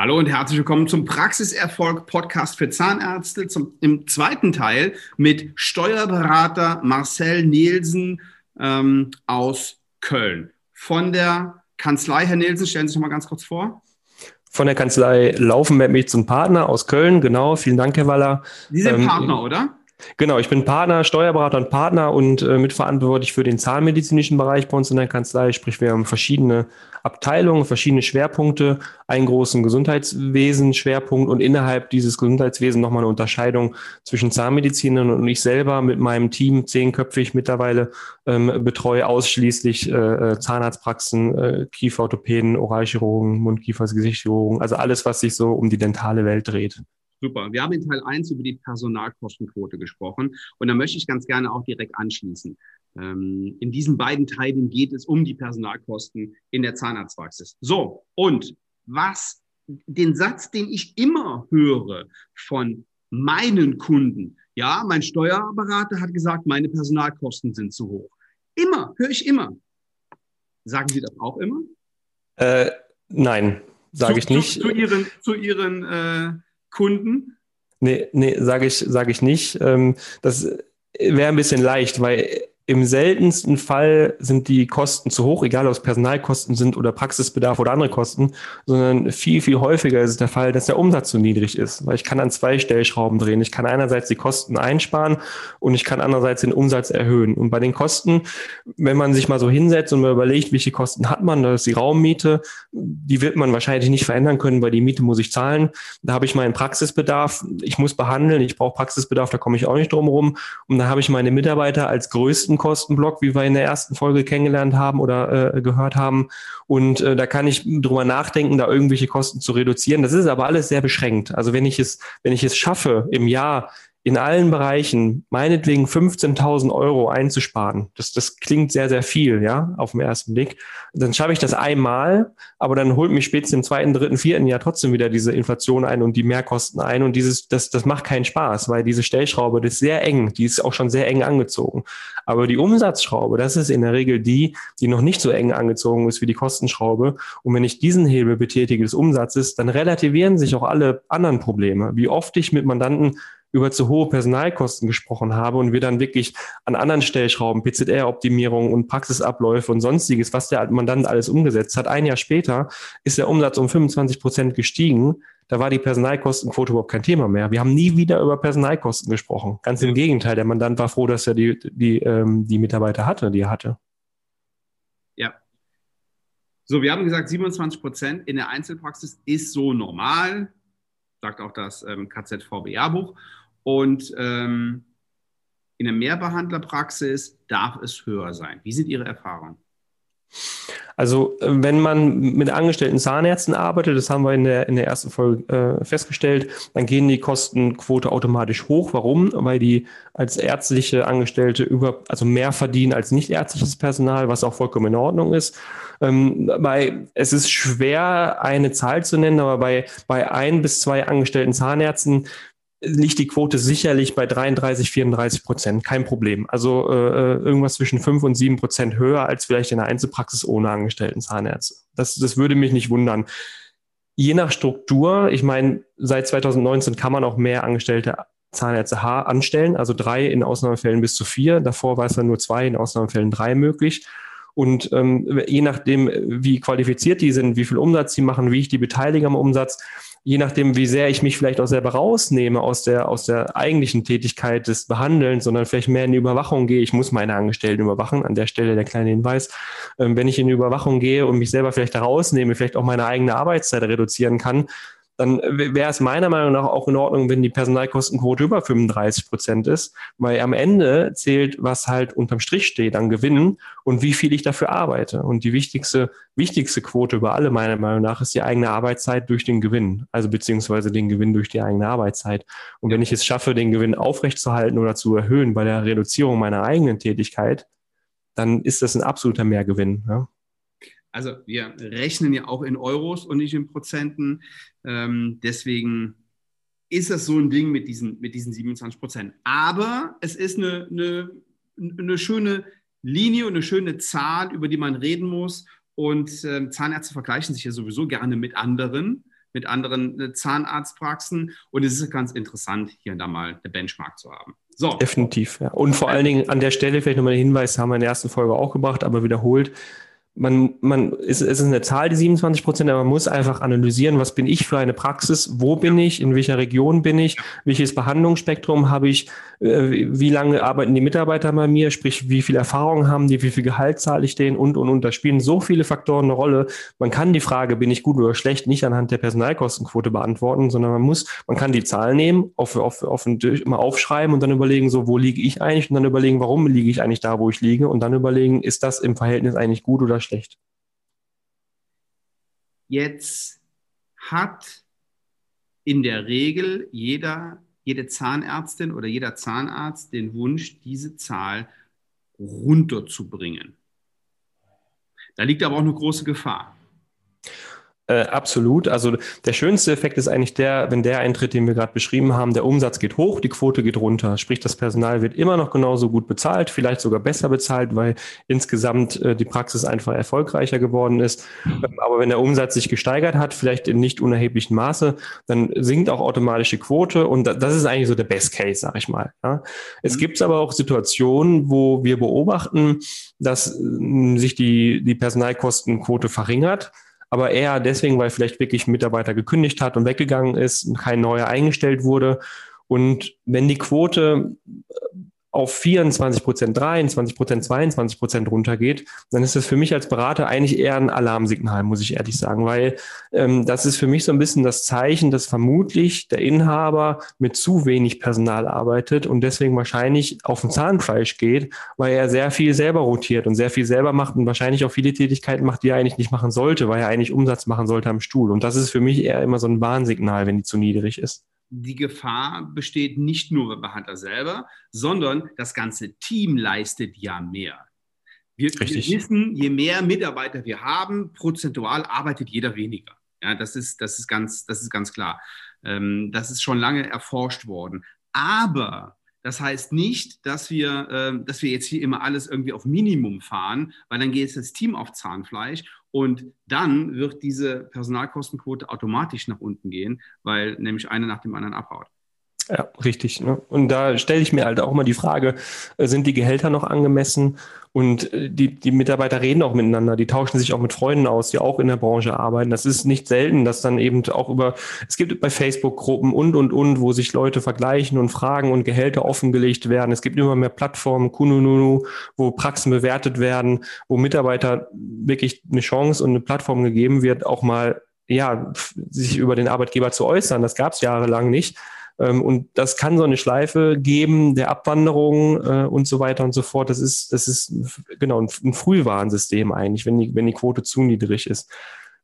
Hallo und herzlich willkommen zum Praxiserfolg Podcast für Zahnärzte zum, im zweiten Teil mit Steuerberater Marcel Nielsen ähm, aus Köln. Von der Kanzlei, Herr Nielsen, stellen Sie sich noch mal ganz kurz vor. Von der Kanzlei Laufen mit mich zum Partner aus Köln, genau. Vielen Dank, Herr Waller. Sie sind ähm, Partner, oder? Genau, ich bin Partner, Steuerberater und Partner und äh, mitverantwortlich für den zahnmedizinischen Bereich bei uns in der Kanzlei. Sprich, wir haben verschiedene Abteilungen, verschiedene Schwerpunkte, einen großen Gesundheitswesen-Schwerpunkt und innerhalb dieses Gesundheitswesens nochmal eine Unterscheidung zwischen Zahnmedizinern und ich selber mit meinem Team, zehnköpfig mittlerweile, ähm, betreue ausschließlich äh, äh Zahnarztpraxen, äh, Kieferorthopäden, Oralchirurgen, Mundkiefer, Gesichtschirurgen, also alles, was sich so um die dentale Welt dreht. Super. Wir haben in Teil 1 über die Personalkostenquote gesprochen und da möchte ich ganz gerne auch direkt anschließen. Ähm, in diesen beiden Teilen geht es um die Personalkosten in der Zahnarztpraxis. So, und was den Satz, den ich immer höre von meinen Kunden, ja, mein Steuerberater hat gesagt, meine Personalkosten sind zu hoch. Immer, höre ich immer. Sagen Sie das auch immer? Äh, nein, sage ich nicht. Zu, zu Ihren, zu Ihren äh, Kunden? Nee, nee, sage ich, sag ich nicht. Ähm, das wäre ein bisschen leicht, weil im seltensten Fall sind die Kosten zu hoch, egal ob es Personalkosten sind oder Praxisbedarf oder andere Kosten, sondern viel, viel häufiger ist es der Fall, dass der Umsatz zu niedrig ist. Weil ich kann an zwei Stellschrauben drehen. Ich kann einerseits die Kosten einsparen und ich kann andererseits den Umsatz erhöhen. Und bei den Kosten, wenn man sich mal so hinsetzt und mal überlegt, welche Kosten hat man, das ist die Raummiete, die wird man wahrscheinlich nicht verändern können, weil die Miete muss ich zahlen. Da habe ich meinen Praxisbedarf, ich muss behandeln, ich brauche Praxisbedarf, da komme ich auch nicht drum rum. Und da habe ich meine Mitarbeiter als größten Kostenblock, wie wir in der ersten Folge kennengelernt haben oder äh, gehört haben. Und äh, da kann ich drüber nachdenken, da irgendwelche Kosten zu reduzieren. Das ist aber alles sehr beschränkt. Also wenn ich es, wenn ich es schaffe, im Jahr in allen Bereichen meinetwegen 15.000 Euro einzusparen, das, das klingt sehr, sehr viel, ja, auf den ersten Blick, dann schaffe ich das einmal, aber dann holt mich spätestens im zweiten, dritten, vierten Jahr trotzdem wieder diese Inflation ein und die Mehrkosten ein und dieses, das, das macht keinen Spaß, weil diese Stellschraube, das ist sehr eng, die ist auch schon sehr eng angezogen. Aber die Umsatzschraube, das ist in der Regel die, die noch nicht so eng angezogen ist wie die Kostenschraube. Und wenn ich diesen Hebel betätige des Umsatzes, dann relativieren sich auch alle anderen Probleme. Wie oft ich mit Mandanten über zu hohe Personalkosten gesprochen habe und wir dann wirklich an anderen Stellschrauben, PZR-Optimierung und Praxisabläufe und sonstiges, was der Mandant alles umgesetzt hat. Ein Jahr später ist der Umsatz um 25 Prozent gestiegen. Da war die Personalkostenquote überhaupt kein Thema mehr. Wir haben nie wieder über Personalkosten gesprochen. Ganz im Gegenteil, der Mandant war froh, dass er die, die, ähm, die Mitarbeiter hatte, die er hatte. Ja. So, wir haben gesagt, 27 Prozent in der Einzelpraxis ist so normal, sagt auch das ähm, KZVBA-Buch. Und ähm, in der Mehrbehandlerpraxis darf es höher sein. Wie sind Ihre Erfahrungen? Also äh, wenn man mit angestellten Zahnärzten arbeitet, das haben wir in der, in der ersten Folge äh, festgestellt, dann gehen die Kostenquote automatisch hoch. Warum? Weil die als ärztliche Angestellte über, also mehr verdienen als nicht ärztliches Personal, was auch vollkommen in Ordnung ist. Ähm, bei, es ist schwer, eine Zahl zu nennen, aber bei, bei ein bis zwei angestellten Zahnärzten liegt die Quote sicherlich bei 33, 34 Prozent. Kein Problem. Also äh, äh irgendwas zwischen 5 und 7 Prozent höher als vielleicht in der Einzelpraxis ohne angestellten Zahnärzte. Das, das würde mich nicht wundern. Je nach Struktur, ich meine, seit 2019 kann man auch mehr angestellte Zahnärzte H anstellen, also drei in Ausnahmefällen bis zu vier. Davor war es dann nur zwei, in Ausnahmefällen drei möglich. Und ähm, je nachdem, wie qualifiziert die sind, wie viel Umsatz sie machen, wie ich die beteilige am Umsatz, je nachdem, wie sehr ich mich vielleicht auch selber rausnehme aus der, aus der eigentlichen Tätigkeit des Behandelns, sondern vielleicht mehr in die Überwachung gehe. Ich muss meine Angestellten überwachen. An der Stelle der kleine Hinweis. Ähm, wenn ich in die Überwachung gehe und mich selber vielleicht da rausnehme, vielleicht auch meine eigene Arbeitszeit reduzieren kann, dann wäre es meiner Meinung nach auch in Ordnung, wenn die Personalkostenquote über 35 Prozent ist, weil am Ende zählt, was halt unterm Strich steht an Gewinnen und wie viel ich dafür arbeite. Und die wichtigste, wichtigste Quote über alle meiner Meinung nach ist die eigene Arbeitszeit durch den Gewinn, also beziehungsweise den Gewinn durch die eigene Arbeitszeit. Und wenn ich es schaffe, den Gewinn aufrechtzuerhalten oder zu erhöhen bei der Reduzierung meiner eigenen Tätigkeit, dann ist das ein absoluter Mehrgewinn. Ja? Also wir rechnen ja auch in Euros und nicht in Prozenten. Ähm, deswegen ist das so ein Ding mit diesen, mit diesen 27 Prozent. Aber es ist eine, eine, eine schöne Linie und eine schöne Zahl, über die man reden muss. Und äh, Zahnärzte vergleichen sich ja sowieso gerne mit anderen. mit anderen äh, Zahnarztpraxen. Und es ist ganz interessant, hier und da mal eine Benchmark zu haben. So. Definitiv, ja. Und vor allen Dingen an der Stelle vielleicht nochmal den Hinweis, haben wir in der ersten Folge auch gebracht, aber wiederholt man, man, es, es ist eine Zahl, die 27 Prozent, aber man muss einfach analysieren, was bin ich für eine Praxis, wo bin ich, in welcher Region bin ich, welches Behandlungsspektrum habe ich, äh, wie lange arbeiten die Mitarbeiter bei mir, sprich, wie viel Erfahrung haben die, wie viel Gehalt zahle ich denen und, und, und. Da spielen so viele Faktoren eine Rolle. Man kann die Frage, bin ich gut oder schlecht, nicht anhand der Personalkostenquote beantworten, sondern man muss, man kann die Zahl nehmen, auf, auf, auf, mal aufschreiben und dann überlegen, so, wo liege ich eigentlich und dann überlegen, warum liege ich eigentlich da, wo ich liege und dann überlegen, ist das im Verhältnis eigentlich gut oder schlecht. Jetzt hat in der Regel jeder, jede Zahnärztin oder jeder Zahnarzt den Wunsch, diese Zahl runterzubringen. Da liegt aber auch eine große Gefahr. Äh, absolut. Also der schönste Effekt ist eigentlich der, wenn der eintritt, den wir gerade beschrieben haben, der Umsatz geht hoch, die Quote geht runter. Sprich, das Personal wird immer noch genauso gut bezahlt, vielleicht sogar besser bezahlt, weil insgesamt äh, die Praxis einfach erfolgreicher geworden ist. Mhm. Aber wenn der Umsatz sich gesteigert hat, vielleicht in nicht unerheblichem Maße, dann sinkt auch automatisch die Quote und das ist eigentlich so der Best Case, sag ich mal. Ja. Es mhm. gibt aber auch Situationen, wo wir beobachten, dass äh, sich die, die Personalkostenquote verringert aber eher deswegen, weil vielleicht wirklich ein Mitarbeiter gekündigt hat und weggegangen ist, kein neuer eingestellt wurde. Und wenn die Quote auf 24 Prozent, 23 Prozent, 22 Prozent runtergeht, dann ist das für mich als Berater eigentlich eher ein Alarmsignal, muss ich ehrlich sagen, weil ähm, das ist für mich so ein bisschen das Zeichen, dass vermutlich der Inhaber mit zu wenig Personal arbeitet und deswegen wahrscheinlich auf ein Zahnfleisch geht, weil er sehr viel selber rotiert und sehr viel selber macht und wahrscheinlich auch viele Tätigkeiten macht, die er eigentlich nicht machen sollte, weil er eigentlich Umsatz machen sollte am Stuhl. Und das ist für mich eher immer so ein Warnsignal, wenn die zu niedrig ist die Gefahr besteht nicht nur beim Behandler selber, sondern das ganze Team leistet ja mehr. Wir, wir, wissen, je mehr Mitarbeiter wir haben, prozentual arbeitet jeder weniger. Ja, das ist, das ist, ganz, das ist ganz klar. Ähm, das ist schon lange erforscht worden. Aber das heißt nicht, dass wir, äh, dass wir jetzt hier immer alles irgendwie auf Minimum fahren, weil dann geht das Team auf Zahnfleisch und dann wird diese Personalkostenquote automatisch nach unten gehen, weil nämlich einer nach dem anderen abhaut. Ja, richtig. Ne? Und da stelle ich mir halt auch mal die Frage, äh, sind die Gehälter noch angemessen? Und äh, die, die Mitarbeiter reden auch miteinander, die tauschen sich auch mit Freunden aus, die auch in der Branche arbeiten. Das ist nicht selten, dass dann eben auch über, es gibt bei Facebook-Gruppen und, und, und, wo sich Leute vergleichen und fragen und Gehälter offengelegt werden. Es gibt immer mehr Plattformen, Kununu, wo Praxen bewertet werden, wo Mitarbeiter wirklich eine Chance und eine Plattform gegeben wird, auch mal ja, sich über den Arbeitgeber zu äußern. Das gab es jahrelang nicht. Ähm, und das kann so eine Schleife geben der Abwanderung äh, und so weiter und so fort. Das ist, das ist genau ein, ein Frühwarnsystem eigentlich, wenn die, wenn die Quote zu niedrig ist.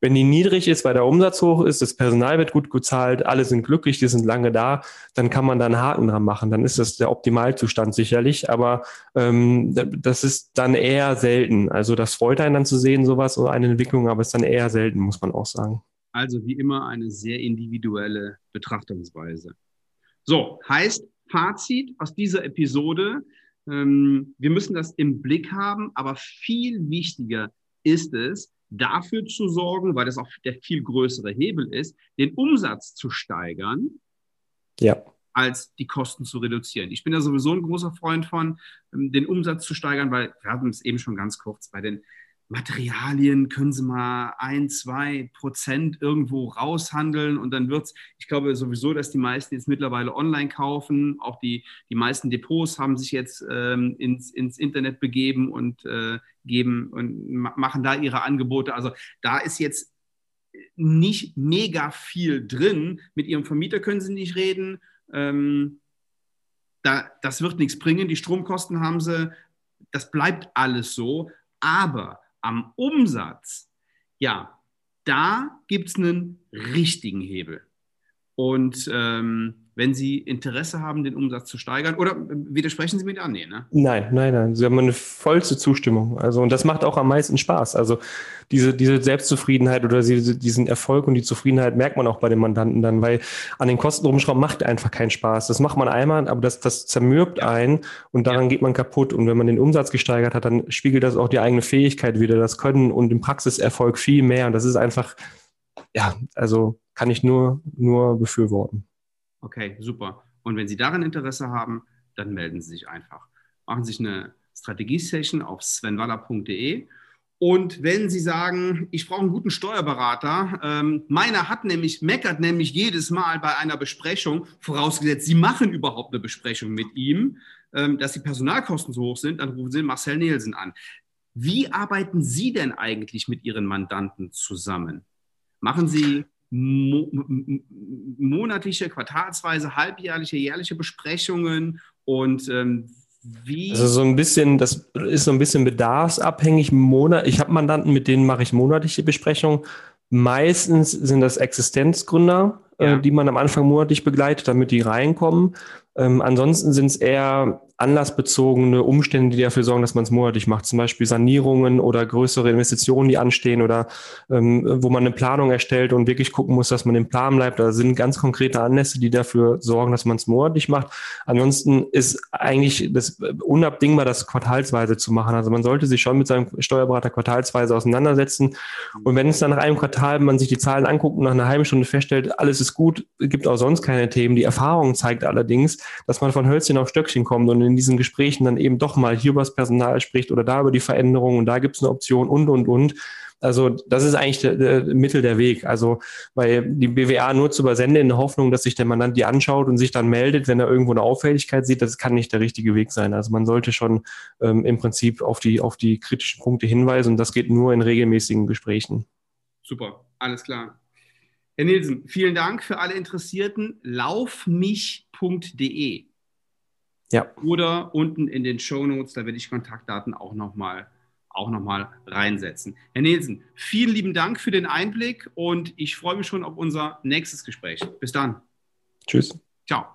Wenn die niedrig ist, weil der Umsatz hoch ist, das Personal wird gut gezahlt, alle sind glücklich, die sind lange da, dann kann man da einen Haken dran machen. Dann ist das der Optimalzustand sicherlich, aber ähm, das ist dann eher selten. Also das freut einen dann zu sehen, sowas oder eine Entwicklung, aber es ist dann eher selten, muss man auch sagen. Also wie immer eine sehr individuelle Betrachtungsweise. So, heißt Fazit aus dieser Episode, ähm, wir müssen das im Blick haben, aber viel wichtiger ist es, dafür zu sorgen, weil das auch der viel größere Hebel ist, den Umsatz zu steigern, ja. als die Kosten zu reduzieren. Ich bin da sowieso ein großer Freund von, ähm, den Umsatz zu steigern, weil wir hatten es eben schon ganz kurz bei den Materialien können Sie mal ein, zwei Prozent irgendwo raushandeln und dann wird es, ich glaube sowieso, dass die meisten jetzt mittlerweile online kaufen. Auch die, die meisten Depots haben sich jetzt ähm, ins, ins Internet begeben und äh, geben und machen da ihre Angebote. Also da ist jetzt nicht mega viel drin. Mit Ihrem Vermieter können Sie nicht reden. Ähm, da, das wird nichts bringen. Die Stromkosten haben Sie. Das bleibt alles so. Aber am Umsatz, ja, da gibt es einen richtigen Hebel. Und ähm, wenn Sie Interesse haben, den Umsatz zu steigern. Oder widersprechen Sie mir da? Nee, ne? Nein, nein, nein. Sie haben eine vollste Zustimmung. Also, und das macht auch am meisten Spaß. Also, diese, diese Selbstzufriedenheit oder diese, diesen Erfolg und die Zufriedenheit merkt man auch bei den Mandanten dann, weil an den Kosten rumschrauben macht einfach keinen Spaß. Das macht man einmal, aber das, das zermürbt einen und daran ja. geht man kaputt. Und wenn man den Umsatz gesteigert hat, dann spiegelt das auch die eigene Fähigkeit wieder, das Können und den Praxiserfolg viel mehr. Und das ist einfach, ja, also kann ich nur, nur befürworten. Okay, super. Und wenn Sie daran Interesse haben, dann melden Sie sich einfach. Machen Sie sich eine Strategie-Session auf svenwaller.de. Und wenn Sie sagen, ich brauche einen guten Steuerberater, ähm, meiner hat nämlich, meckert nämlich jedes Mal bei einer Besprechung, vorausgesetzt, Sie machen überhaupt eine Besprechung mit ihm, ähm, dass die Personalkosten so hoch sind, dann rufen Sie Marcel Nielsen an. Wie arbeiten Sie denn eigentlich mit Ihren Mandanten zusammen? Machen Sie mo monatliche, quartalsweise, halbjährliche, jährliche Besprechungen und ähm, wie? Also so ein bisschen, das ist so ein bisschen bedarfsabhängig. Monat, ich habe Mandanten, mit denen mache ich monatliche Besprechungen. Meistens sind das Existenzgründer, ja. äh, die man am Anfang monatlich begleitet, damit die reinkommen. Ähm, ansonsten sind es eher anlassbezogene Umstände, die dafür sorgen, dass man es monatlich macht. Zum Beispiel Sanierungen oder größere Investitionen, die anstehen oder ähm, wo man eine Planung erstellt und wirklich gucken muss, dass man im Plan bleibt. Da sind ganz konkrete Anlässe, die dafür sorgen, dass man es monatlich macht. Ansonsten ist eigentlich das unabdingbar, das quartalsweise zu machen. Also man sollte sich schon mit seinem Steuerberater quartalsweise auseinandersetzen. Und wenn es dann nach einem Quartal man sich die Zahlen anguckt und nach einer halben Stunde feststellt, alles ist gut, gibt auch sonst keine Themen. Die Erfahrung zeigt allerdings, dass man von Hölzchen auf Stöckchen kommt und in diesen Gesprächen dann eben doch mal hier über das Personal spricht oder da über die Veränderungen und da gibt es eine Option und, und, und. Also das ist eigentlich der, der Mittel der Weg. Also weil die BWA nur zu übersenden in der Hoffnung, dass sich der Mandant die anschaut und sich dann meldet, wenn er irgendwo eine Auffälligkeit sieht, das kann nicht der richtige Weg sein. Also man sollte schon ähm, im Prinzip auf die, auf die kritischen Punkte hinweisen und das geht nur in regelmäßigen Gesprächen. Super, alles klar. Herr Nielsen, vielen Dank für alle Interessierten. Laufmich.de ja. Oder unten in den Show Notes, da werde ich Kontaktdaten auch nochmal auch noch mal reinsetzen. Herr Nielsen, vielen lieben Dank für den Einblick und ich freue mich schon auf unser nächstes Gespräch. Bis dann. Tschüss. Ciao.